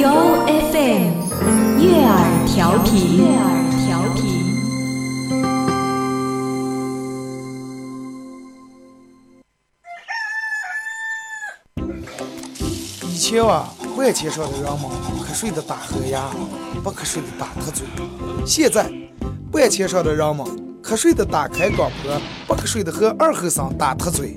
由 FM 悦耳调频。悦耳调频。以前啊，万千上的人们瞌睡的打呵呀，不瞌睡的打瞌嘴。现在，万千上的人们瞌睡的打开广播，不瞌睡的和二后生打特嘴。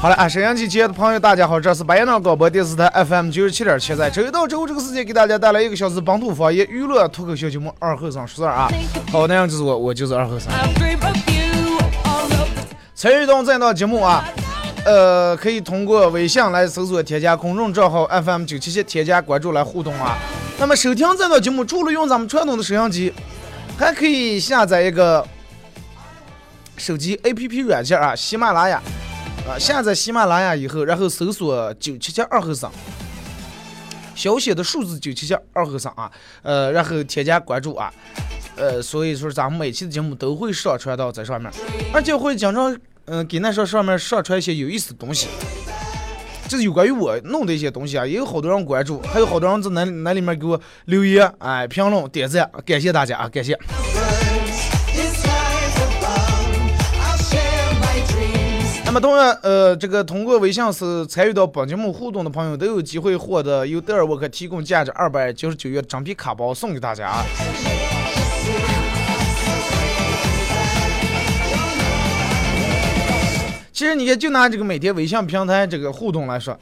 好了啊，沈阳机前的朋友，大家好，这是白洋广播电视台 FM 九十七点七，在周一到周五这个时间给大家带来一个小时本土方言娱乐脱口秀节目《二后生说事儿》啊。好，那样就是我，我就是二后生。参与到这档节目啊，呃，可以通过微信来搜索添加公众账号 FM 九七七，添加关注来互动啊。那么收听这档节目，除了用咱们传统的摄像机，还可以下载一个手机 APP 软件啊，喜马拉雅下载喜马拉雅以后，然后搜索九七七二后生。小写的数字九七七二后生啊，呃，然后添加关注啊，呃，所以说咱们每期的节目都会上传到在上面，而且会经常嗯、给那上上面上传一些有意思的东西，就是有关于我弄的一些东西啊，也有好多人关注，还有好多人在那那里面给我留言，哎，评论点赞，感谢大家啊，感谢。那么同样，呃，这个通过微信是参与到本节目互动的朋友，都有机会获得由德尔沃克提供价值二百九十九元整皮卡包送给大家啊。其实你看，就拿这个每天微信平台这个互动来说，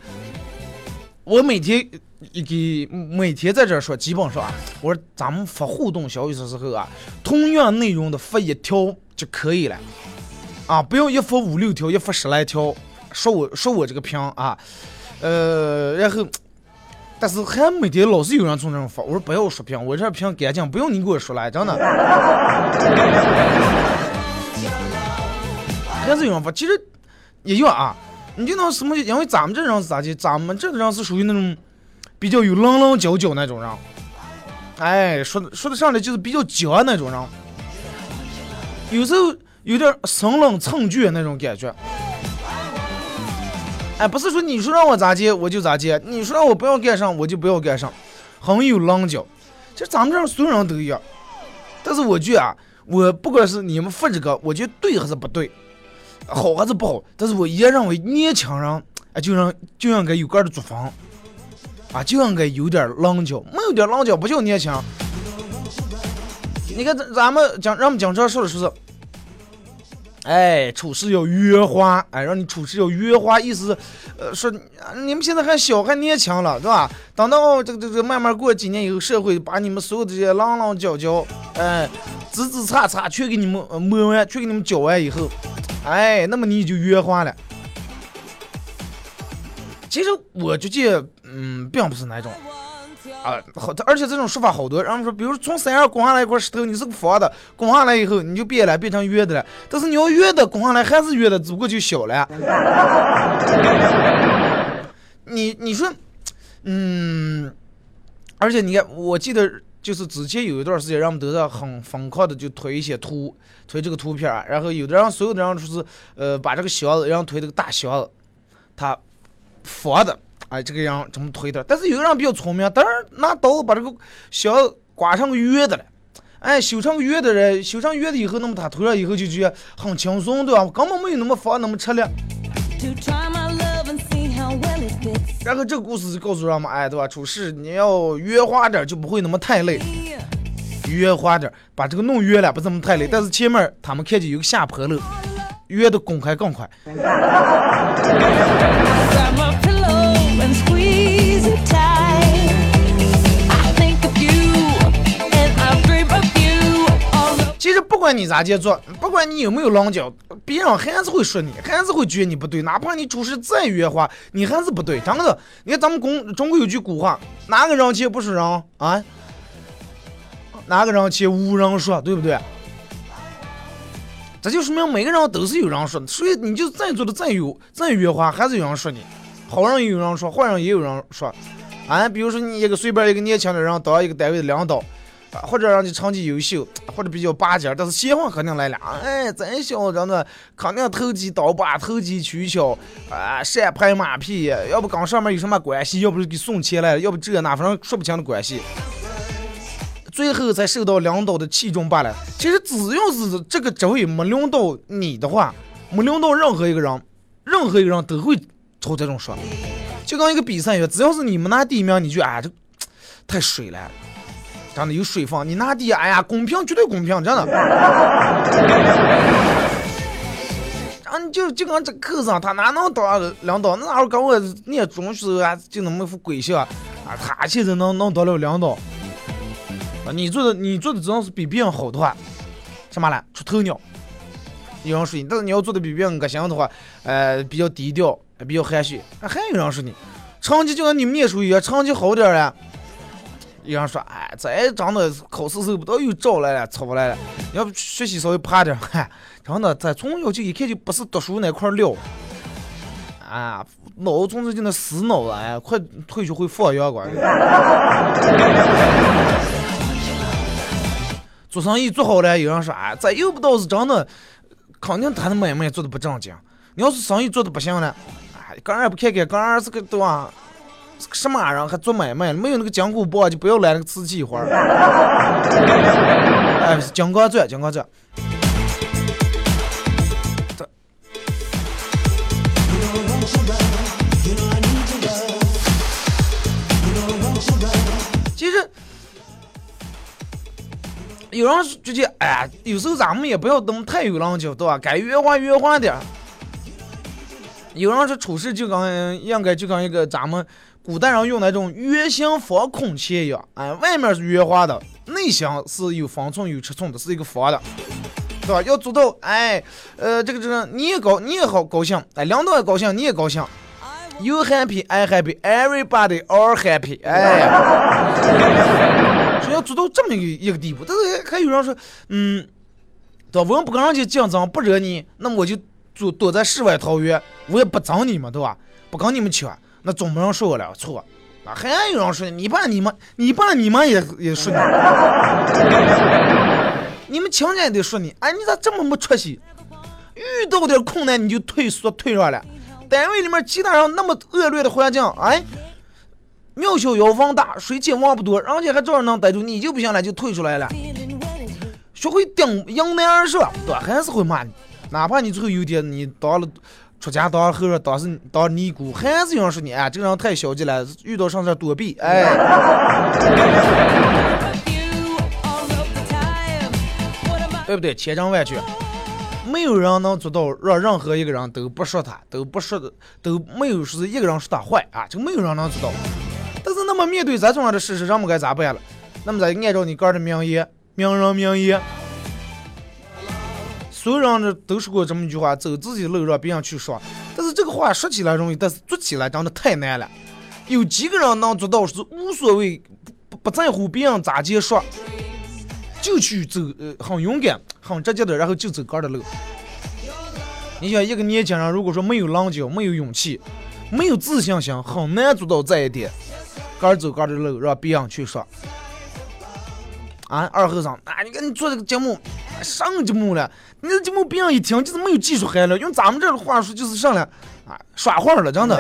我每天一给每天在这儿说，基本上啊，我说咱们发互动消息的时候啊，同样内容的发一条就可以了。啊，不要一发五六条，一发十来条，说我说我这个屏啊，呃，然后，但是还每天老是有人从这种发，我说不要说屏，我这屏干净，不用你给我说了，真的。还是有人发，其实也有啊，你就那什么，因为咱们这人是咋的？咱们这个人是属于那种比较有棱棱角角那种人，哎，说的说的上来就是比较犟那种人，有时候。有点生冷蹭倔那种感觉。哎，不是说你说让我咋接我就咋接，你说让我不要干上我就不要干上，很有棱角。其实咱们这儿所有人都一样，但是我觉得啊，我不管是你们发这个，我觉得对还是不对，好还是不好，但是我依然认为年轻人哎就让就应该有个的作风，啊就应该有点棱角，没有点棱角不叫年轻。你看咱咱们讲，让我们经常说的说是。哎，处事要圆滑，哎，让你处事要圆滑，意思，呃，说你们现在还小，还年轻了，对吧？等到这个这个慢慢过几年以后，社会把你们所有的这些棱棱角角，哎，枝枝杈杈全给你们磨完，全给你们搅完以后，哎，那么你就圆滑了。其实我就觉得，嗯，并不是那种。啊，好，而且这种说法好多，然后说，比如从山上滚下来一块石头，你是个方的，滚下来以后你就变了，变成圆的了。但是你要圆的滚下来还是圆的，只不过就小了。你你说，嗯，而且你看，我记得就是之前有一段时间，人们都在很疯狂的就推一些图，推这个图片，然后有的人所有的人说是，呃，把这个箱子，然后推这个大箱子，他方的。哎，这个样怎么推的？但是有的人比较聪明，当然拿刀把这个小刮成个圆的了。哎，修成圆的人，修成圆的以后，那么他头上以后就觉得很轻松，对吧？根本没有那么方那么吃力。然后这个故事就告诉人们，哎，对吧？处事你要圆滑点，就不会那么太累。圆滑点，把这个弄圆了，不怎么太累。但是前面他们看见有个下坡路，圆的公开更快。不管你咋接做，不管你有没有棱角，别人还是会说你，还是会觉得你不对。哪怕你处事再圆滑，你还是不对。真的，你看咱们中中国有句古话，哪个人前不是人啊？哪个人前无人说，对不对？这就说明每个人都是有人说的，所以你就再做的再有再圆滑，还是有人说你。好人也有人说，坏人也有人说。啊，比如说你一个随便一个年轻的人当一个单位的领导，或者让你成绩优秀，或者比较拔尖，但是闲话肯定来了。哎，咱小子呢，肯定投机倒把、投机取巧，啊，善拍马屁，要不跟上面有什么关系，要不是给送钱来了，要不这那，反正说不清的关系。最后才受到领导的器重罢了。其实只要是这个职位没轮到你的话，没轮到任何一个人，任何一个人都会出这种说。就跟一个比赛一样，只要是你们拿第一名，你就啊这太水了，真的有水分。你拿第一，哎呀公平，绝对公平，真的。啊，你就就跟这课上，他哪能当领导？那会儿跟我念中学啊，就那么副鬼相啊，他现在能能当了领导。啊，你做的你做的只要是比别人好的话，什么了？出头鸟。有人说你，但是你要做的比别人个行的话，呃，比较低调，比较含蓄，还有人说你，成绩就跟你们念书一样，成绩好点儿了。有人说，哎，这真的考试时候不都又招来了，出不来了。要不学习稍微趴点儿，嗨，真的，咱从小就一看就不是读书那块料。啊，脑子从这就那死脑子，哎，快退学会放羊管。做生意做好了，有人说，哎，这又不到是真的，肯定他的买卖做的不正经。你要是生意做的不行了，哎，刚也不看看，刚儿是个对吧？什么人还做买卖？没有那个金箍棒就不要来那个瓷器活儿。哎，是金刚钻，金刚钻。这其实有人就觉得，哎呀，有时候咱们也不要那么太有棱角，对吧？该圆滑圆滑点儿。有人说处事就跟应该就跟一个咱们古代人用那种圆形方孔钳一样，哎，外面是圆滑的，内心是有方寸有尺寸的，是一个方的，对吧？要做到，哎，呃，这个这个你也高你也好高兴，哎，领导也高兴，你也高兴，You happy, I happy, everybody all happy，哎呀，说要做到这么一个一个地步，但是还有人说，嗯，对吧？我不跟人家竞争，不惹你，那么我就躲躲在世外桃源，我也不争你们，对吧？不跟你们抢，那总不能说我了错。啊，还有人说你爸你妈，你爸你妈也也说你，你们亲家也得说你，哎，你咋这么没出息？遇到点困难你就退缩退让了，单位里面其他人那么恶劣的环境，哎，庙小妖风大，水浅王不多，人家还照样能逮住，你就不行了，就退出来了。学会顶迎难而上，对？还是会骂你，哪怕你最后有点你当了出家当和尚当是当尼姑，还是有人说你啊，这个人太消极了，遇到上事躲避，哎?对不对？千真万确，没有人能做到让任何一个人都不说他，都不说的，都没有说是一个人说他坏啊，这个没有人能做到。但是那么面对这种样的事实，人们该咋办了？那么咱按照你个人的名言，名人名言。所有人呢都说过这么一句话：走自己的路，让别人去说。但是这个话说起来容易，但是做起来真的太难了。有几个人能做到是无所谓，不不在乎别人咋接说，就去走，呃，很勇敢、很直接的，然后就走个人的路。你想，一个年轻人如果说没有棱角、没有勇气、没有自信心，很难做到这一点。个人走个人的路，让别人去说。啊，二和尚，啊，你看你做这个节目，上节目了，你这节目别人一听就是没有技术含量，用咱们这的话说就是上来啊耍话了，真的，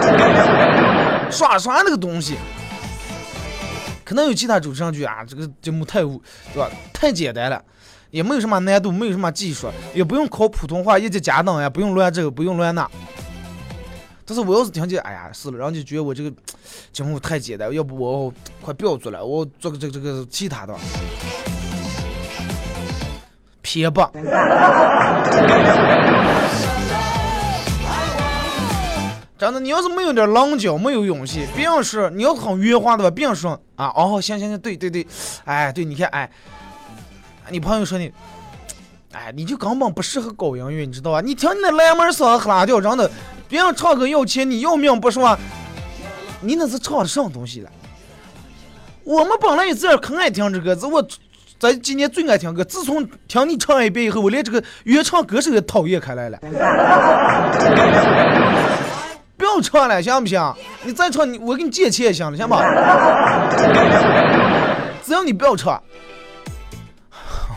耍耍那个东西。可能有其他主持人觉得啊，这个节目太无，对吧？太简单了，也没有什么难度，没有什么技术，也不用考普通话一级甲等呀，不用乱这个，不用乱那。但是我要是听见，哎呀，是了，然后就觉得我这个节目太简单，要不我快不要做了，我做个这个这个其他的。撇吧。真的，你要是没有点棱角，没有勇气，别人说你要很圆滑的吧，别人说啊，哦，行行行，对对对，哎，对，你看，哎，你朋友说你，哎，你就根本不适合搞音乐，你知道吧？你听你那蓝门嗓子拉调，真的，别人唱歌要钱，你要命不说，你那是唱的什么东西了？我们本来也自个儿可爱听这歌，子，我咱今年最爱听歌，自从听你唱一遍以后，我连这个原唱歌手也讨厌开来了。不要唱了，行不行？你再唱，你我给你借钱也行了，行吧？只要你不要唱。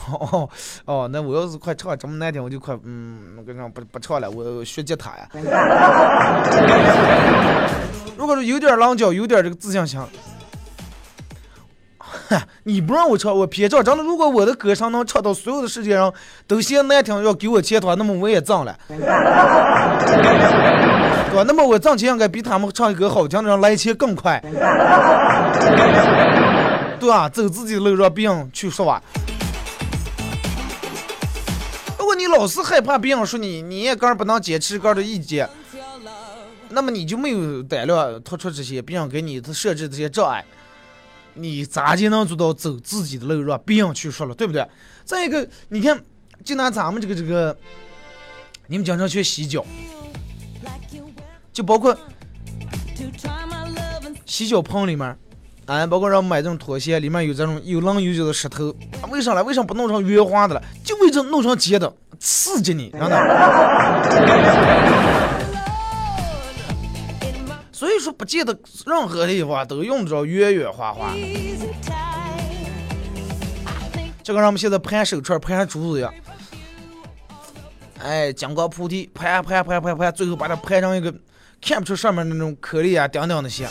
哦哦，那我要是快唱这么难听，我就快嗯，我跟你不不唱了，我学吉他呀。如果说有点棱角，有点这个自信心，你不让我唱，我偏唱。真的，如果我的歌声能唱到所有的世界上都嫌难听，要给我钱的话，那么我也挣了。对吧？那么我挣钱应该比他们唱歌好听的人来钱更快，对吧？走自己的路，让别人去说吧。如果你老是害怕别人说你，你也个人不能坚持个人的意见，那么你就没有胆量突出这些别人给你设置这些障碍，你咋就能做到走自己的路，让别人去说了，对不对？再一个，你看，就拿咱们这个这个，你们经常去洗脚。就包括洗脚盆里面，啊，包括让买这种拖鞋，里面有这种有棱有角的石头，为啥呢？为啥不弄成圆滑的了？就为这弄成尖的，刺激你，真的。所以说，不见得任何地方都用得着圆圆滑滑。就跟咱们现在盘手串、盘珠子一样，哎，金刚菩提，盘盘盘盘盘，最后把它盘成一个。看不出上面那种颗粒啊、钉钉那些，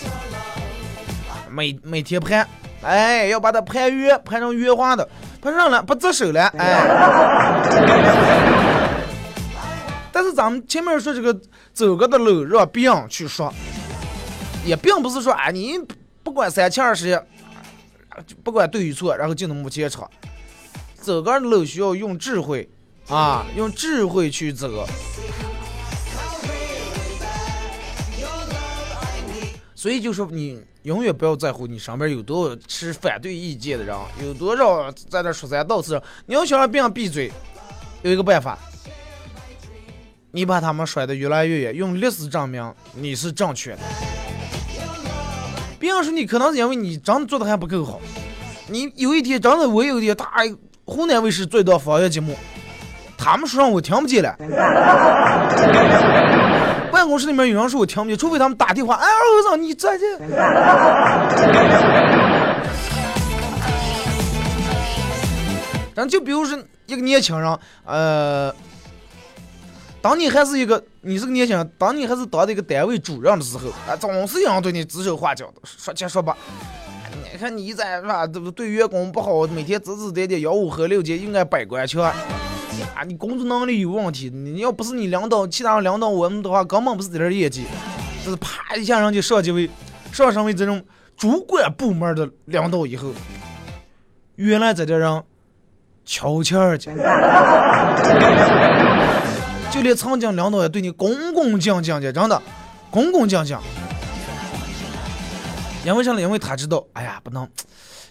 每每天盘，哎，要把它盘圆，盘成圆滑的，盘上了不扎手了，哎。但是咱们前面说这个走个的路让别人去说，也并不是说啊，你不管三七二十一，不管对与错，然后就能目前唱。走个的路需要用智慧啊，用智慧去走。所以就说你永远不要在乎你上边有多少持反对意见的人，有多少在那说三道四。你要想让别人闭嘴，有一个办法，你把他们甩得越来越远，用历史证明你是正确的。别人说你可能是因为你真的做的还不够好。你有一天真的我有一天他湖南卫视做一档方言节目，他们说让我听不见了。办公室里面有人说我听不见，除非他们打电话。哎，儿子，你再见。咱就比如说一个年轻人，呃，当你还是一个，你是个年轻人，当你还是当一个单位主任的时候，啊，总是有人对你指手画脚的，说七说八。你看你在是吧？对员工不好，每天指指点点，吆五喝六，就应该百官腔。啊，你工作能力有问题，你要不是你领导，其他人领导我们的话，根本不是这点业绩，就是啪一下人就上级为上升为这种主管部门的领导以后，原来在这人悄悄去，就连曾经领导也对你恭恭敬敬的，真的恭恭敬敬，因为啥呢？因为他知道，哎呀，不能，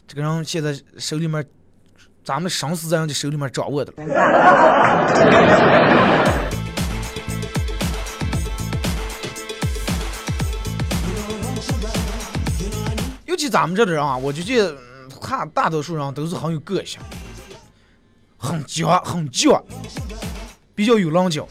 这个人现在手里面。咱们生死在人家手里面掌握的了。尤其咱们这的人啊，我就觉得，他大多数人都是很有个性，很犟，很犟，比较有棱角。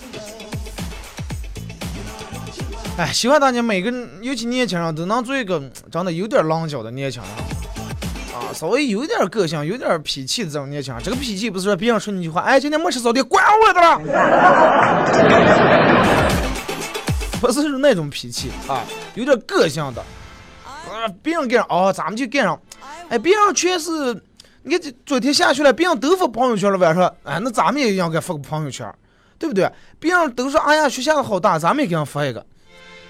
哎，希望大家每个人，尤其年轻人，都能做一个长得有点棱角的年轻人。啊。稍微有点个性、有点脾气的这种年轻人，这个脾气不是说别人说你一句话，哎，今天没吃早点，管我的了，不是那种脾气啊，有点个性的，啊，别人干上哦，咱们就干上，哎，别人全是，你看这昨天下雪了，别人都发朋友圈了，晚上，哎，那咱们也应该发个朋友圈，对不对？别人都说，哎呀，雪下的好大，咱们也给人发一个。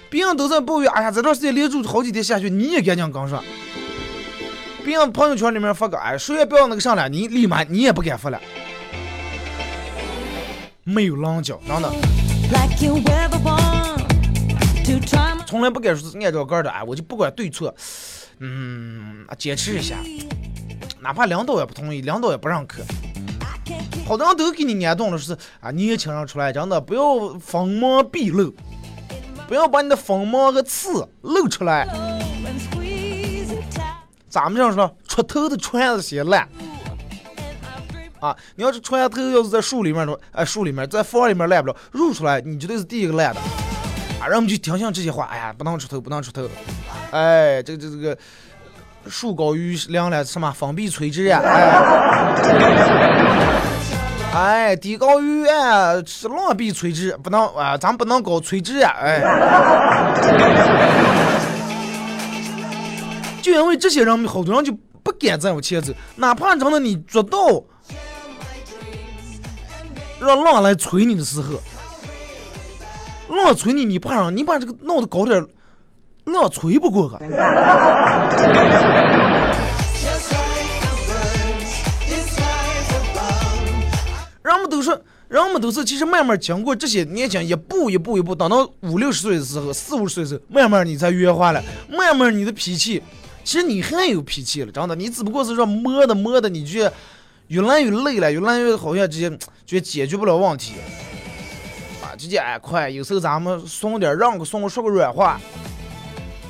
别人都在抱怨，哎呀，这段时间连住好几天下雪，你也赶紧跟上。别人朋友圈里面发个，哎，谁也不要那个上了，你立马你也不敢发了，没有棱角，真的。从来不敢说是按照个的，哎，我就不管对错，嗯，坚持一下，哪怕领导也不同意，领导也不认可好多人都给你念动了，是啊，年轻人出来真的不要锋芒毕露，不要把你的锋芒和刺露出来。咱们这样说，出头的船子先烂。啊，你要是船头要是在树里面的，哎，树里面在房里面烂不了，入出来你绝对是第一个烂的。啊，让我们就听信这些话，哎呀，不能出头，不能出头。哎，这个这这个，树高于梁了，什么风必摧之呀？哎，哎，地高于哎，是浪必垂直，不能啊，咱不能搞垂直呀，哎。就因为这些人，好多人就不敢再往前走，哪怕真的你做到让浪来催你的时候，浪催你，你怕啥，你把这个闹得高点，浪催不过去。人们都说，人们都是其实慢慢经过这些年轻一步一步一步，等到五六十岁的时候，四五十岁的时候，慢慢你才圆滑了，慢慢你的脾气，其实你还有脾气了，真的，你只不过是说磨的磨的，你就越来越累了，越来越好像这些就解决不了问题，啊，直接哎快，有时候咱们松点，让个松，说个软话。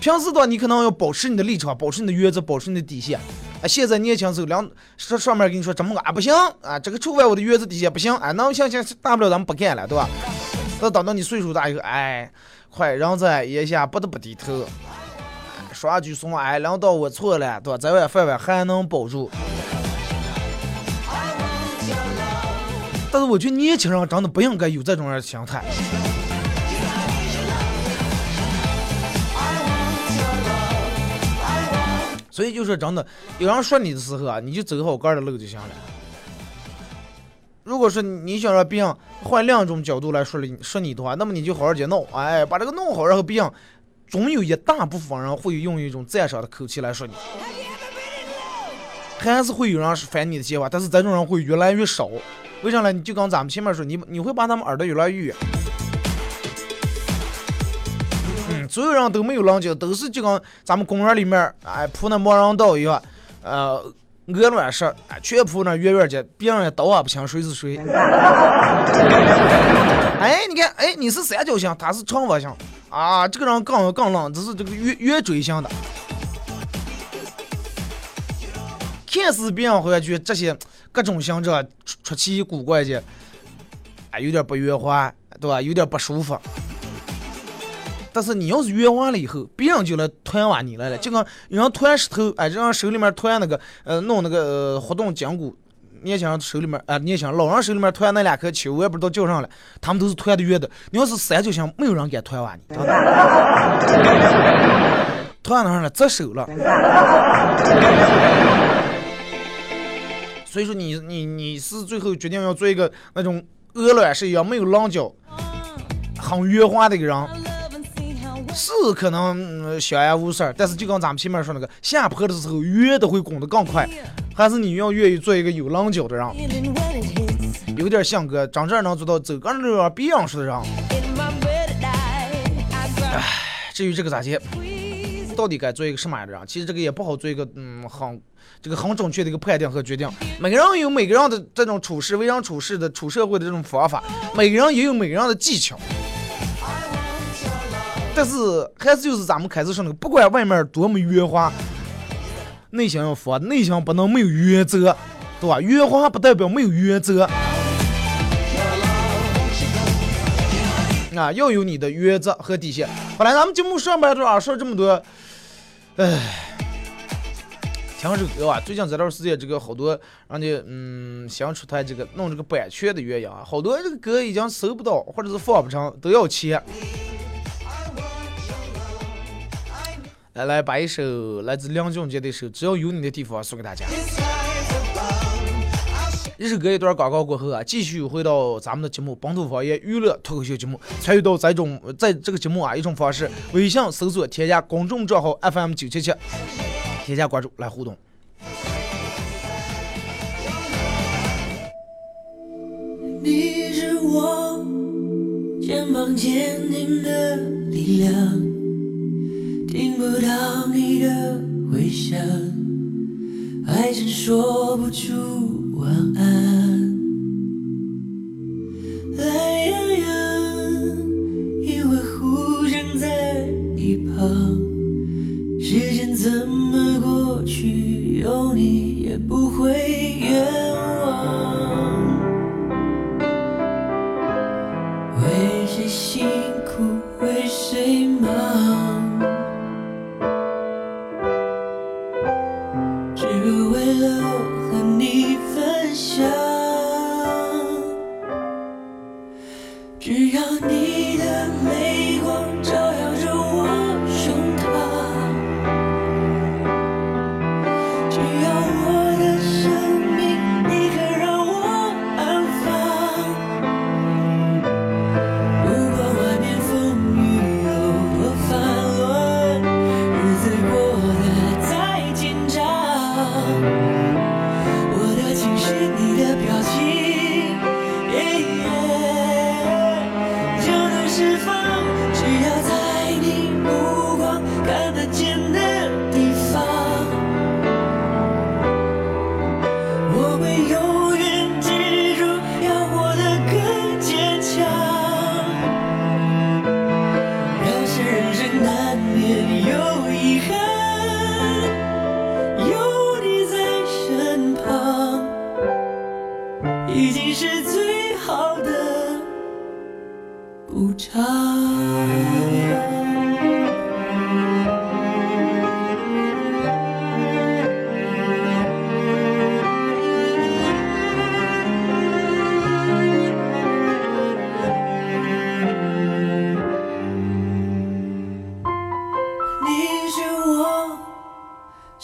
平时的话，你可能要保持你的立场，保持你的原则，保持你的底线。啊，现在年轻时候，两上上面跟你说怎么个啊不行啊，这个触犯我的原则底线不行，哎，那行行，大不了咱们不干了，对吧？那等到你岁数大以后，哎，快人在眼下不得不低头，说句怂，哎，领导我错了，对吧？这碗饭碗还能保住。但是我觉得年轻人真的不应该有这种样的心态。所以就说真的，有人说你的时候啊，你就走好个儿的路就行了。如果说你想让别人换另一种角度来说你说你的话，那么你就好好去弄，哎，把这个弄好，然后别人总有一大部分人会用一种赞赏的口气来说你，还是会有人是烦你的闲话，但是这种人会越来越少。为啥呢？你就跟咱们前面说，你你会把他们耳朵越来越远。所有人都没有棱角，都是就跟咱们公园里面哎铺那盲人道一样，呃，鹅卵石，哎，全铺那圆圆的，别人也道也不清谁是谁。哎，你看，哎，你是三角形，他是长方形，啊，这个人更更愣，这是这个圆圆锥形的。看似别人好像觉得这些各种形状出出奇古怪的，哎，有点不圆滑，对吧？有点不舒服。但是你要是圆滑了以后，别人就来团挖你来了，就跟有人团石头，哎，这样手里面团那个呃弄那个、呃、活动筋骨，年轻人手里面啊、呃，年轻人老人手里面团那两颗球，我也不知道叫啥了，他们都是团的圆的。你要是三角形，没有人敢团挖你。团上了折手了。所以说你你你是最后决定要做一个那种鹅卵石一样没有棱角、很圆滑的一个人。是可能呃相安无事儿，但是就跟咱们前面说那个下坡的时候越的会滚得更快，还是你要愿意做一个有棱角的人有点性格，真正能做到走个路上别样式的人。grab 至于这个咋接，到底该做一个什么样的人，其实这个也不好做一个嗯很这个很准确的一个判定和决定。每个人有每个人的这种处事、为人处事的处社会的这种方法，每个人也有每个人的技巧。但是还是就是咱们开始说那个，不管外面多么圆滑，内心要佛，内心不能没有原则，对吧？圆滑不代表没有原则。啊，要有你的原则和底线。本来咱们节目上半段啊说这么多，唉，听这个歌啊，最近这段时间这个好多人家嗯想出台这个弄这个版权的原因啊，好多这个歌已经搜不到或者是放不成，都要钱。来来，把一首来自梁俊杰的一首《只要有你的地方》送给大家。一首歌一段广告过后啊，继续回到咱们的节目《本土方言娱乐脱口秀节目》，参与到这种在这个节目啊一种方式，微信搜索添加公众账号 FM 九七七，添加关注来互动。你是我肩膀坚定的力量，听不到你的回响，还真说不出晚安。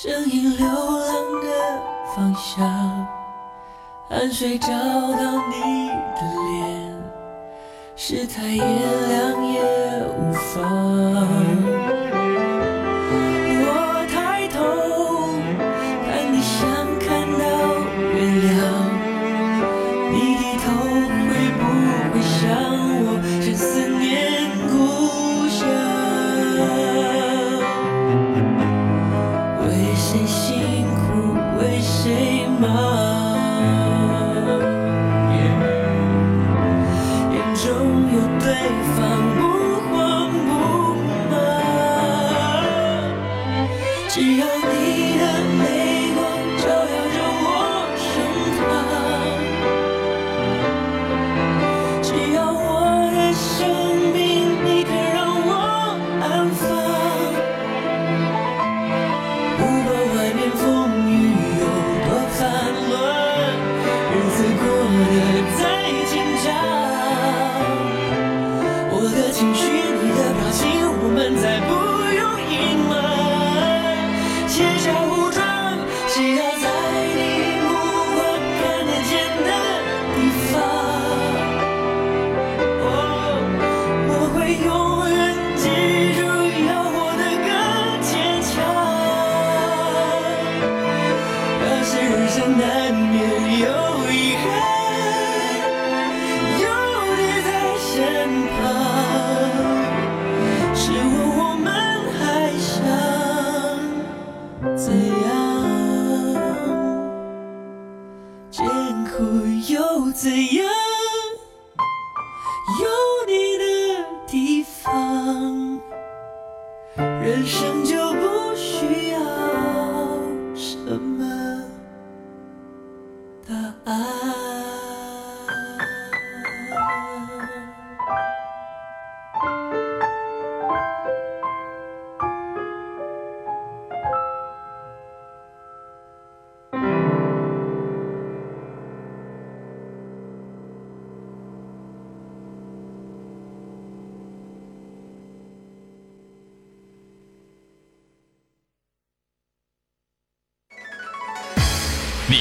声音流浪的方向，汗水找到你的脸，世态炎凉也无妨。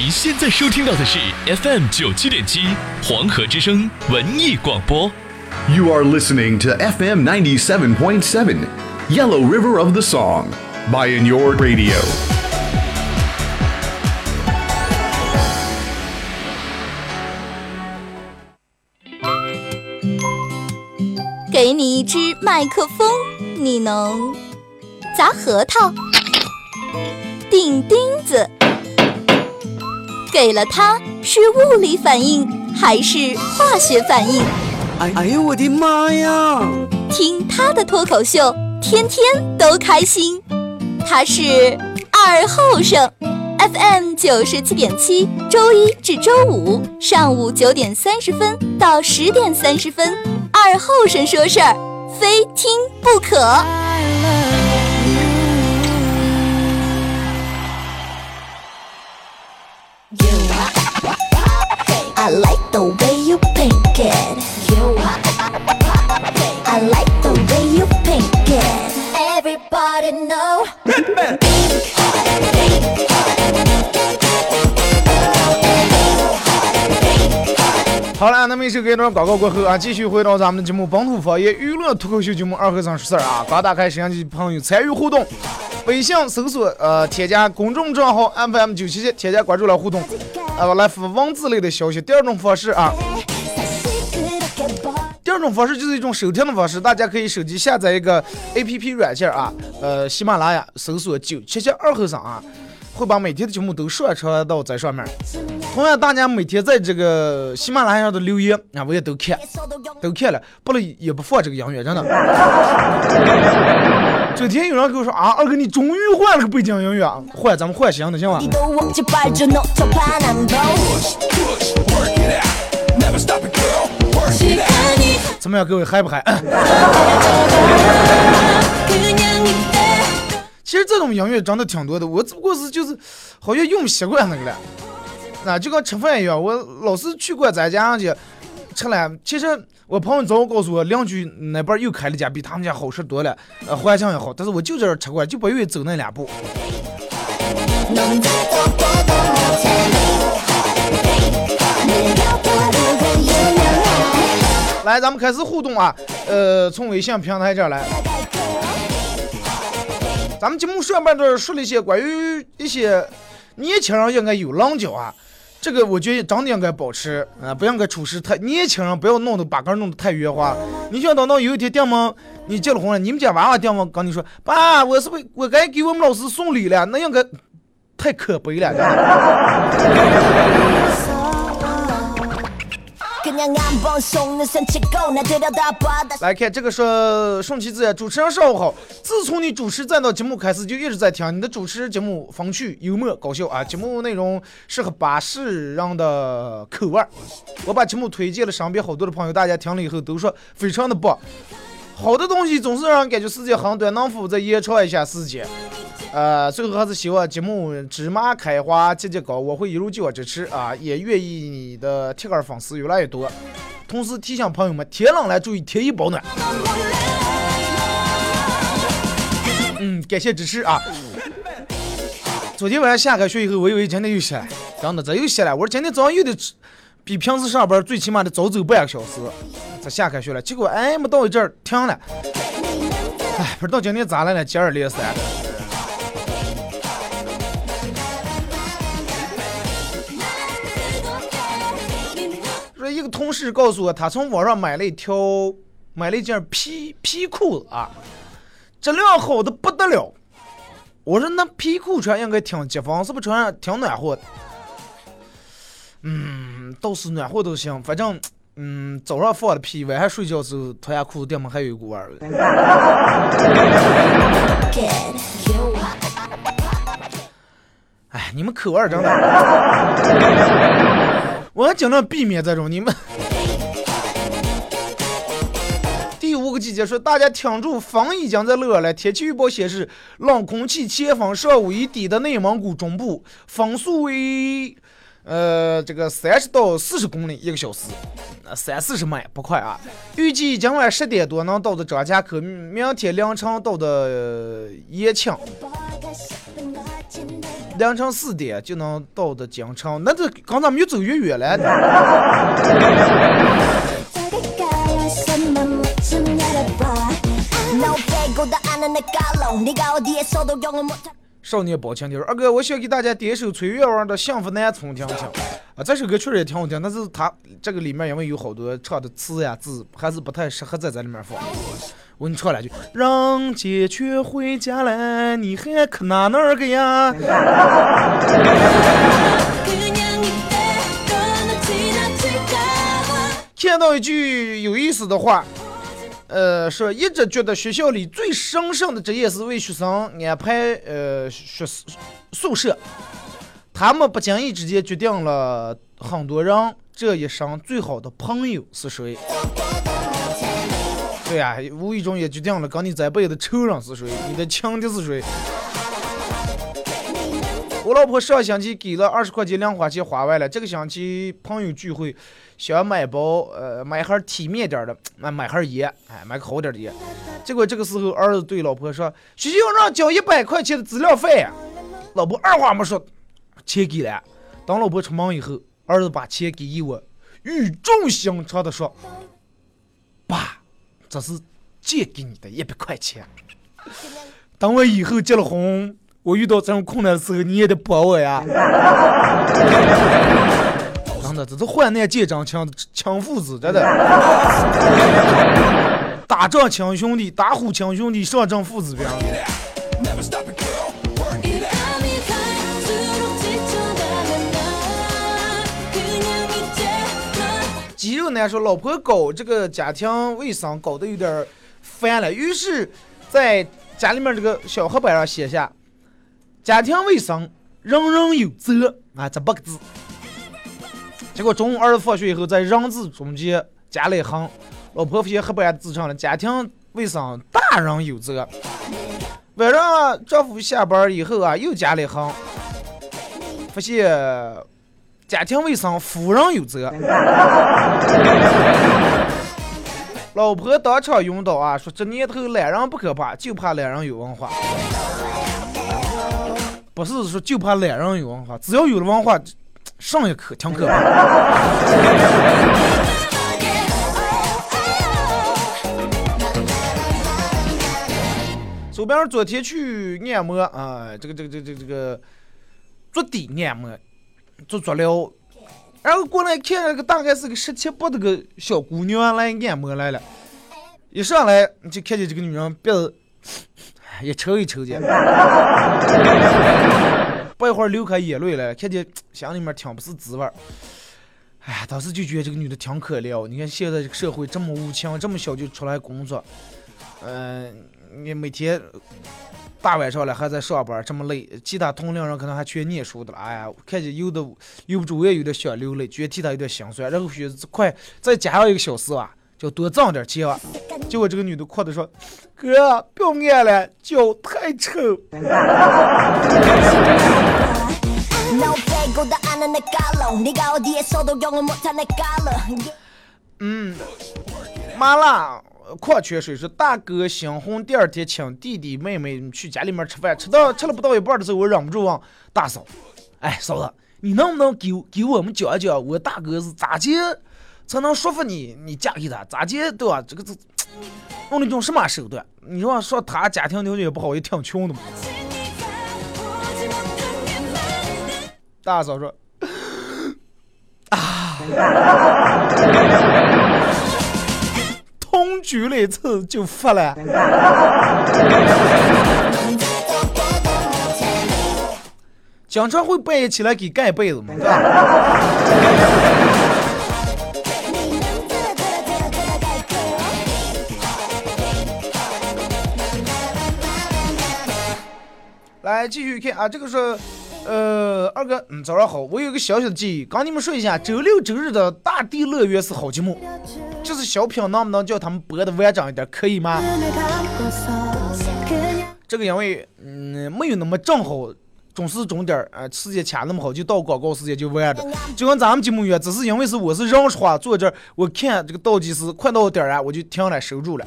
您现在收听到的是 FM 九七点七黄河之声文艺广播。You are listening to FM 97.7, Yellow River of the Song, by In Your Radio. 给你一支麦克风，你能砸核桃、钉钉子。给了他，是物理反应还是化学反应？哎哎呦我的妈呀！听他的脱口秀，天天都开心。他是二后生，FM 九十七点七，周一至周五上午九点三十分到十点三十分，二后生说事儿，非听不可。I like the way you pink it. You. I like the way you pink it. Everybody know. 好了，那么一首歌段广告过后啊，继续回到咱们的节目《本土方言娱乐脱口秀节目二和尚说事儿》啊。刚打开摄像机的朋友参与互动，微信搜索呃添加公众账号 FM 九七七，添加关注来互动，呃来发文字类的消息。第二种方式啊，第二种方式就是一种收听的方式，大家可以手机下载一个 APP 软件啊，呃喜马拉雅搜索九七七二和尚啊，会把每天的节目都上传到在上面。同样，大家每天在这个喜马拉雅上的留言啊，我也都看，都看了，不能也不放这个音乐，真的。昨天有人跟我说啊，二哥你终于换了个背景音乐，换咱们换新的行吗？怎么样，各位嗨不嗨？其实这种音乐真的挺多的，我只不过是就是好像用习惯那个了，啊，就跟吃饭一样，我老是去过咱家去。吃了。其实我朋友早告诉我，邻居那边又开了家，比他们家好吃多了，呃，环境也好。但是我就在这吃过，就不愿意走那两步。来，咱们开始互动啊，呃，从微信平台这儿来。咱们节目上半段说了一些关于一些年轻人应该有棱角啊。这个我觉得真的应该保持啊、不应该处事太年轻人不要弄得把杆弄得太圆滑。你想等到有一天爹妈你结了婚了，你们家娃娃爹妈跟你说，爸，我是不是我该给我们老师送礼了？那应该太可悲了。来看这个说顺其自然，主持人上午好。自从你主持再到节目开始，就一直在听你的主持节目，风趣幽默搞笑啊，节目内容适合巴适人的口味。我把节目推荐了身边好多的朋友，大家听了以后都说非常的棒。好的东西总是让人感觉时间很短，能否再延长一下时间？呃，最后还是希望节目芝麻开花节节高，我会一如既往支持啊，也愿意你的铁杆粉丝越来越多。同时提醒朋友们，天冷了注意添衣保暖。嗯，感谢支持啊！昨天晚上下开学以后，我以为今天又下了，真的这又下了。我说今天早上又得吃比平时上班最起码得早走半个小时，才下开学了。结果哎，没到一阵儿停了。哎，不知道今天咋了呢？接二连三的。说一个同事告诉我，他从网上买了一条，买了一件皮皮裤子啊，质量好的不得了。我说那皮裤穿应该挺接风，是不是穿上挺暖和的？嗯，倒是暖和都行，反正嗯早上放的屁，晚上睡觉时候脱下裤子顶上还有一股味儿。哎，你们口味儿真的，我尽量避免这种你们。第五个季节说，大家挺住，风已经在热了。天气预报显示，冷空气前锋上午已抵达内蒙古中部，风速为呃这个三十到四十公里一个小时，三四十迈不快啊。预计今晚十点多能到的张家口，明天凌晨到的延庆。凌晨四点就能到的京城，那这刚咱们越走越远了。少年包青天，二哥，我想给大家点一首崔月王的《幸福南村》听听。啊，这首歌确实也挺好听，但是它这个里面因为有好多唱的词呀字，还是不太适合在这里面放。我给你唱两句：人家却回家来，你还可哪那儿个呀？看到一句有意思的话，呃，说一直觉得学校里最神圣的职业是为学生安排呃学宿舍，他们不经意之间决定了很多人这一生最好的朋友是谁。对呀、无意中也决定了跟你这辈子仇人是谁，你的亲爹是谁。我老婆上星期给了二十块钱零花钱花完了，这个星期朋友聚会，想买包呃买盒体面点的，买买盒烟，哎买个好点的烟。结果这个时候儿子对老婆说：“学校让交一百块钱的资料费。”老婆二话没说，钱给了。当老婆出门以后，儿子把钱给一我，语重心长的说：“爸，这是借给你的一百块钱。等我以后结了婚，我遇到这种困难的时候，你也得帮我呀。”真的，这是患难见真情，亲父子，真的。打仗亲兄弟，打虎亲兄弟，上阵父子兵。肌肉男说，老婆搞这个家庭卫生搞得有点烦了，于是，在家里面这个小黑板上写下“家庭卫生人人有责”啊这八个字。结果中午儿子放学以后，在“人”字中间加了一横，老婆发现黑板字上了“家庭卫生大人有责”。晚上丈夫下班以后啊，又加了一横，发现家庭卫生夫人有责。老婆当场晕倒啊，说这年头懒人不可怕，就怕懒人有文化。不是说就怕懒人有文化，只要有了文化，上也可听可怕。手边昨天去按摩啊，这个这个这个这个这个足底按摩，做足疗，然后过来看那个大概是个十七八的个小姑娘来按摩来了，一上来就看见这个女人鼻子一抽一抽的，不一会儿流开眼泪了，看见心里面挺不是滋味儿。哎呀，当时就觉得这个女的挺可怜。你看现在这个社会这么无情，这么小就出来工作，嗯、你每天大晚上了还在上班，这么累，其他同龄人可能还去念书的了。哎呀，看见有的有不住，我也有点想流泪，觉得替她有点心酸。然后觉得快再加上一个小时啊，就多挣点钱啊。结果这个女的哭的说：“哥，不要按了，脚太臭。”嗯，麻辣矿泉水是大哥新婚第二天请弟弟妹妹去家里面吃饭，吃到吃了不到一半的时候，我忍不住问大嫂：“哎，嫂子，你能不能给给我们讲一讲，我大哥是咋接才能说服你，你嫁给他？咋接对吧？这个这用了一种什么手段？你说说他家庭条件也不好，也挺穷的嘛。”大嫂说：“ 啊，同居了一次就发了。”经常会半夜起来给盖被子嘛，对吧？来继续看啊，这个是，呃，二哥，嗯，早上好，我有个小小的建议，跟你们说一下，周六周日的大地乐园是好节目，就是小品能不能叫他们播的完整一点，可以吗？这个因为嗯没有那么正好，准时准点儿，呃，时间卡那么好，就到广告时间就完了。就跟咱们节目一样，只是因为是我是人说话坐这儿，我看这个倒计时快到点儿啊，我就停了收住了。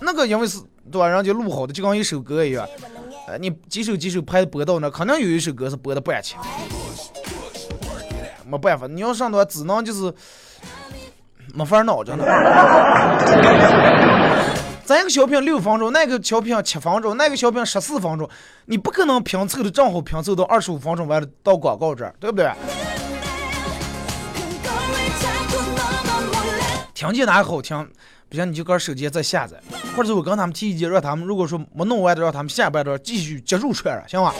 那个因为是对吧，人家录好的，就跟一首歌一样。你几首几首拍的播到那，肯定有一首歌是播的半期。没办法，你要上的话，只能就是没法儿闹，真的。咱一个小品六分钟，那个小品七分钟，那个小品十四分钟，你不可能拼凑的正好拼凑到二十五分钟完了到广告这儿，对不对？听见哪好听，不行你就搁手机再下载，或者是我跟他们提意见，让他们如果说没弄完的，让他们下半段继续接入串了，行吧？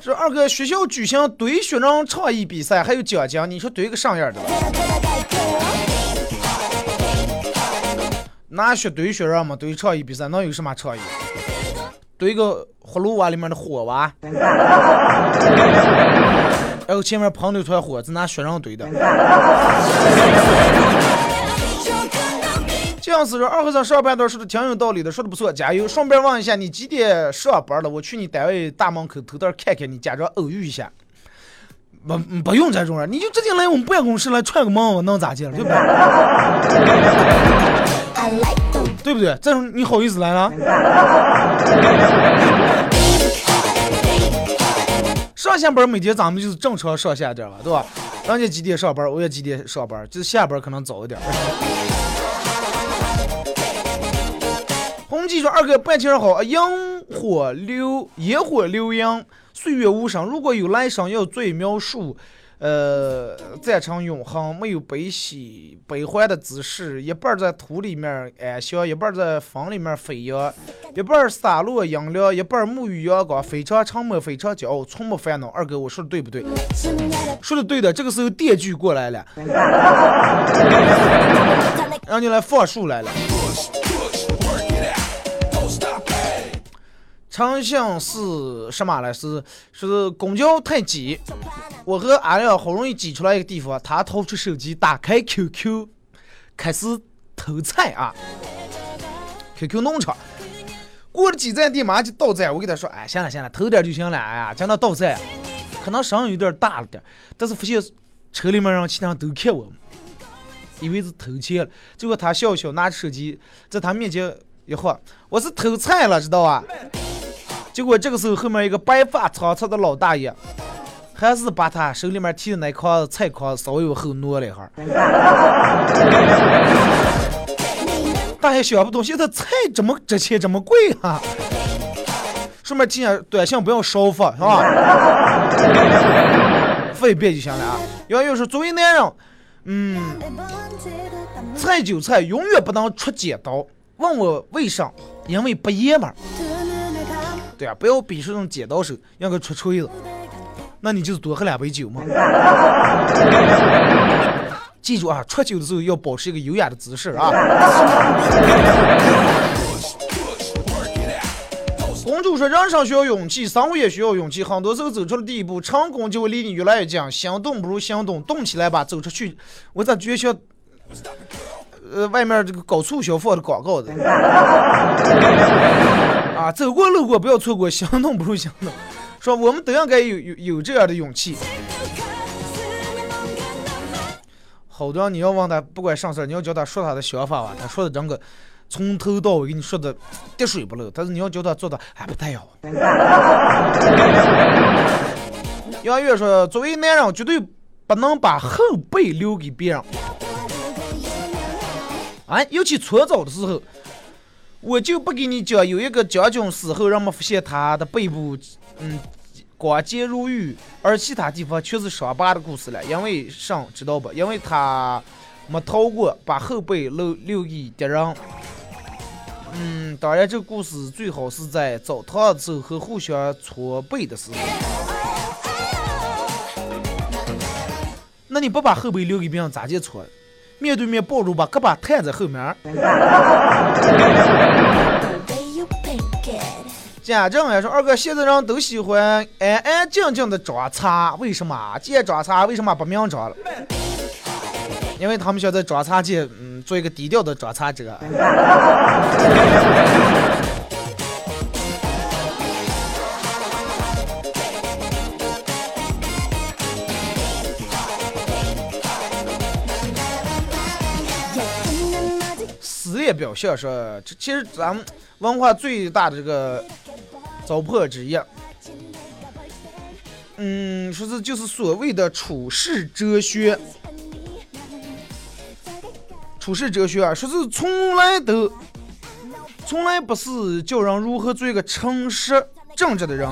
这二哥学校举行堆学生创意比赛，还有奖金，你说堆个啥样的？拿雪堆雪人嘛，堆创意比赛能有什么创意？堆个葫芦娃里面的火娃，然后前面喷一团火，是拿雪人堆的。这样子说，二和尚上半段说的挺有道理的，说的不错，加油！顺便问一下，你几点上班了？我去你单位大门口偷偷看看你，假装偶遇一下。不不用这种人，你就直接来我们办公室来串个门，我能咋的了？对不对？对不对？这种你好意思来了？上下班每天咱们就是正常上下点儿了，对吧？人家几点上班，我也几点上班，就是下班可能早一点儿。红记说：“二哥，半天好，烟火流烟火流萤，岁月无声。如果有来生，要做描述，呃，赞成永恒，没有悲喜悲欢的姿势。一半在土里面安详，一半在风里面飞扬，一半洒落阴凉，一半沐浴阳光，非常沉默，非常骄傲，从不烦恼。二哥，我说的对不对？说的对的。这个时候电锯过来了，让你来放树来了。”长相是什么来？是是公交太挤，我和阿亮好容易挤出来一个地方，他掏出手机，打开 QQ，开始偷菜啊。QQ 农场过了几站地马上就到站，我给他说，哎，行了行了，偷点就行了，哎呀，讲到到站，可能声音有点大了点，但是发现车里面人其他人都看我，以为是偷钱了，结果他笑笑拿着手机在他面前一晃，我是偷菜了，知道吧？结果这个时候，后面一个白发苍苍的老大爷，还是把他手里面提的那筐菜筐稍微往后挪了一下。大爷想不通，现在菜这么值钱，这么贵啊！顺便提下短信不要少发，是吧？发一遍就行了啊。杨又说，作为男人，嗯，菜韭菜，永远不能出剪刀。问我为啥？因为不爷们儿。对啊，不要比这种剪刀手，让个出锤子，那你就是多喝两杯酒嘛。记住啊，出酒的时候要保持一个优雅的姿势啊。公主说：“人生需要勇气，生活也需要勇气。很多时候走出了第一步，成功就会离你越来越近。心动不如行动，动起来吧，走出去。”我咋觉得像，呃，外面这个搞促销放的广告的。啊，走过路过不要错过，行动不如行动。说我们都应该有有有这样的勇气。好多你要问他，不管上事你要教他说他的想法吧，他说的整个从头到尾给你说的滴水不漏。但是你要教他做的，还不太好。杨月说，作为男人，绝对不能把后背留给别人。哎，尤其搓澡的时候。我就不给你讲，有一个将军死后，人们发现他的背部，嗯，光洁如玉，而其他地方却是伤疤的故事了。因为啥知道不？因为他没逃过，把后背留留给敌人。嗯，当然，这个故事最好是在澡堂子和互相搓背的时候。那你不把后背留给别人，咋介搓？面对面抱住，把胳膊摊在后面。家政也说，二哥，现在人都喜欢安安静静的装叉，为什么？既然装叉，为什么不明装了？因为他们想在装叉界，嗯，做一个低调的装叉者。表现说，这其实咱们文化最大的这个糟粕之一，嗯，说是就是所谓的处世哲学。处世哲学啊，说是从来都从来不是教人如何做一个诚实正直的人，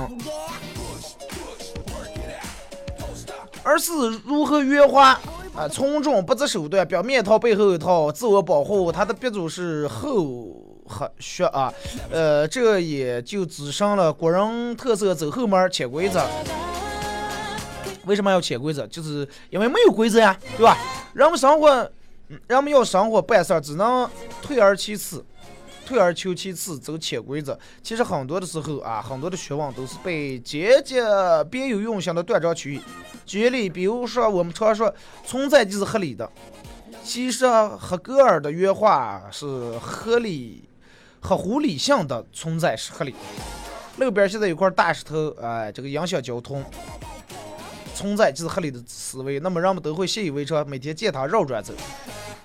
而是如何圆滑啊，从中不择手段，表面一套背后一套，自我保护。他的鼻祖是后和学啊，呃，这也就只剩了国人特色走后门潜规则。为什么要潜规则？就是因为没有规则呀，对吧？人们生活。人们要生活办事儿，只能退而其次，退而求其次，走潜规则。其实很多的时候啊，很多的学问都是被间接别有用心的断章取义。举例，比如说我们常说存在就是合理的，其实黑格尔的原话是合理、合乎理性的存在是合理的。路边现在有块大石头，哎，这个影响交通。存在就是合理的思维，那么人们都会习以为常，每天见它绕转走。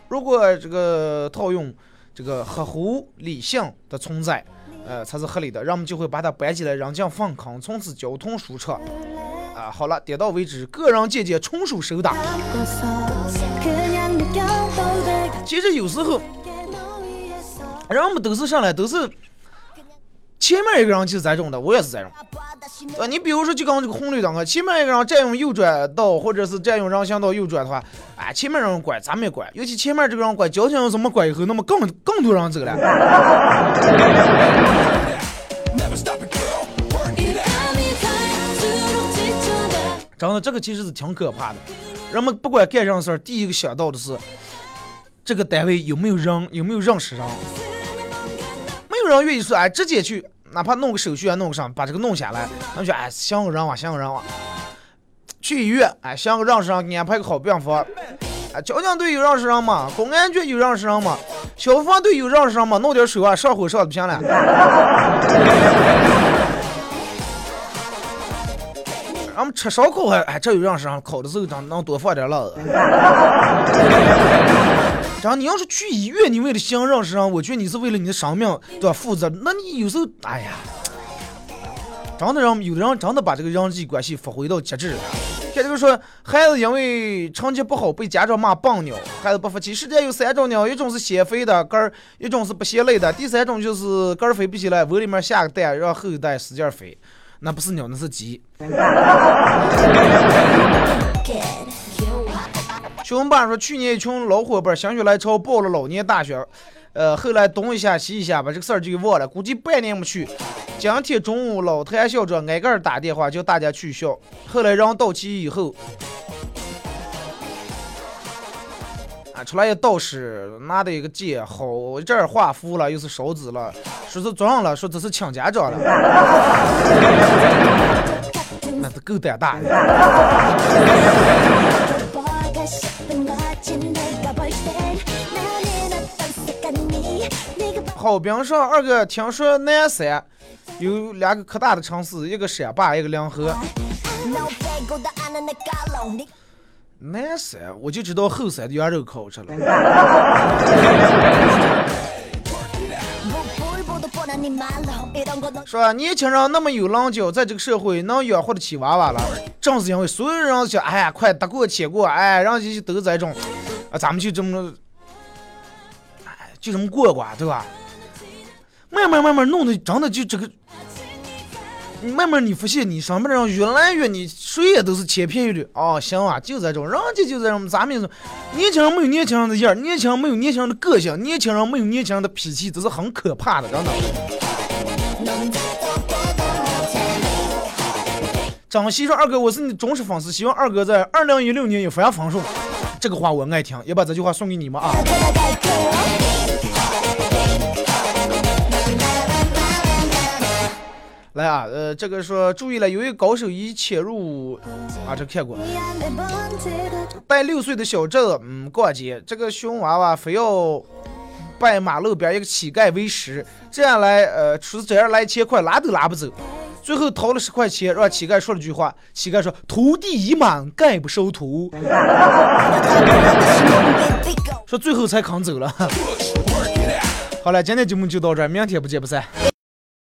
如果这个套用这个合乎理性的存在，呃，才是合理的，人们就会把它搬起来扔进粪坑，从此交通舒畅。啊，好了，点到为止，个人见解纯属手打。其实有时候，人们都是上来都是。前面一个人就是这种的，我也是这种。呃，你比如说，就刚这个红绿灯啊，前面一个人占用右转道，或者是占用人行道右转的话，啊，前面人管，咱们也管。尤其前面这个人管，交警怎么管以后，那么更更多人走了。真的，这个其实是挺可怕的。人们不管干什么事儿，第一个想到的是这个单位有没有人，有没有认识人。没有人愿意说，哎，直接去，哪怕弄个手续啊，弄个啥，把这个弄下来。他们说，哎，想个人哇，想个人哇。去医院，哎，想个认识人，给安排个好病房。哎，交警队有认识人吗？公安局有认识人吗？消防队有认识人吗？弄点水啊，上火上就行了。俺们吃烧烤还，哎，这有认识人，烤的时候能能多放点辣子。然后你要是去医院，你为了想认识人，我觉得你是为了你的生命对吧负责。那你有时候，哎呀，真的让有的人真的把这个人际关系发挥到极致了。看这个说，孩子因为成绩不好被家长骂笨鸟，孩子不服气。世界有三种鸟，一种是先飞的根儿，一种是不嫌累的，第三种就是根儿飞不起来，窝里面下个蛋，让后代使劲飞。那不是鸟，那是鸡。熊爸说，去年一群老伙伴心血来潮报了老年大学，呃，后来东一下西一下，把这个事儿就给忘了，估计半年没去。今天中午，老谭校长挨个打电话叫大家去校。后来人到齐以后，啊，出来一道士拿的一个剑，好这儿画符了，又是烧纸了，说是装上了，说这是请家长了，那是够胆大的。好兵说二哥，听说南山有两个可大的城市，一个山坝，一个梁河。南山我就知道后山的羊肉可好吃了。说年轻人那么有棱角，在这个社会能养活得起娃娃了，正是因为所有人想，哎呀，快得过且过，哎，人家就都这种，啊，咱们就这么，哎，就这么过过，对吧？慢慢慢慢弄的，真的就这个，慢慢你发现你上面人越来越，你谁也都是千篇一律啊！行啊，就这种，人家就这种，咱们说，年轻人没有年轻人的样儿，年轻人没有年轻人的个性，年轻人没有年轻人的脾气，这是很可怕的，真的。张希说：“二哥，我是你的忠实粉丝，希望二哥在二零一六年有发丰收。”这个话我爱听，也把这句话送给你们啊。来啊，呃，这个说注意了，有一个高手已潜入啊，这看过，带六岁的小镇，嗯，逛街，这个熊娃娃非要拜马路边一个乞丐为师，这样来，呃，出这样来钱快拉都拉不走，最后掏了十块钱，让乞丐说了句话，乞丐说徒弟已满，概不收徒，说最后才扛走了。好了，今天节目就到这儿，明天不见不散。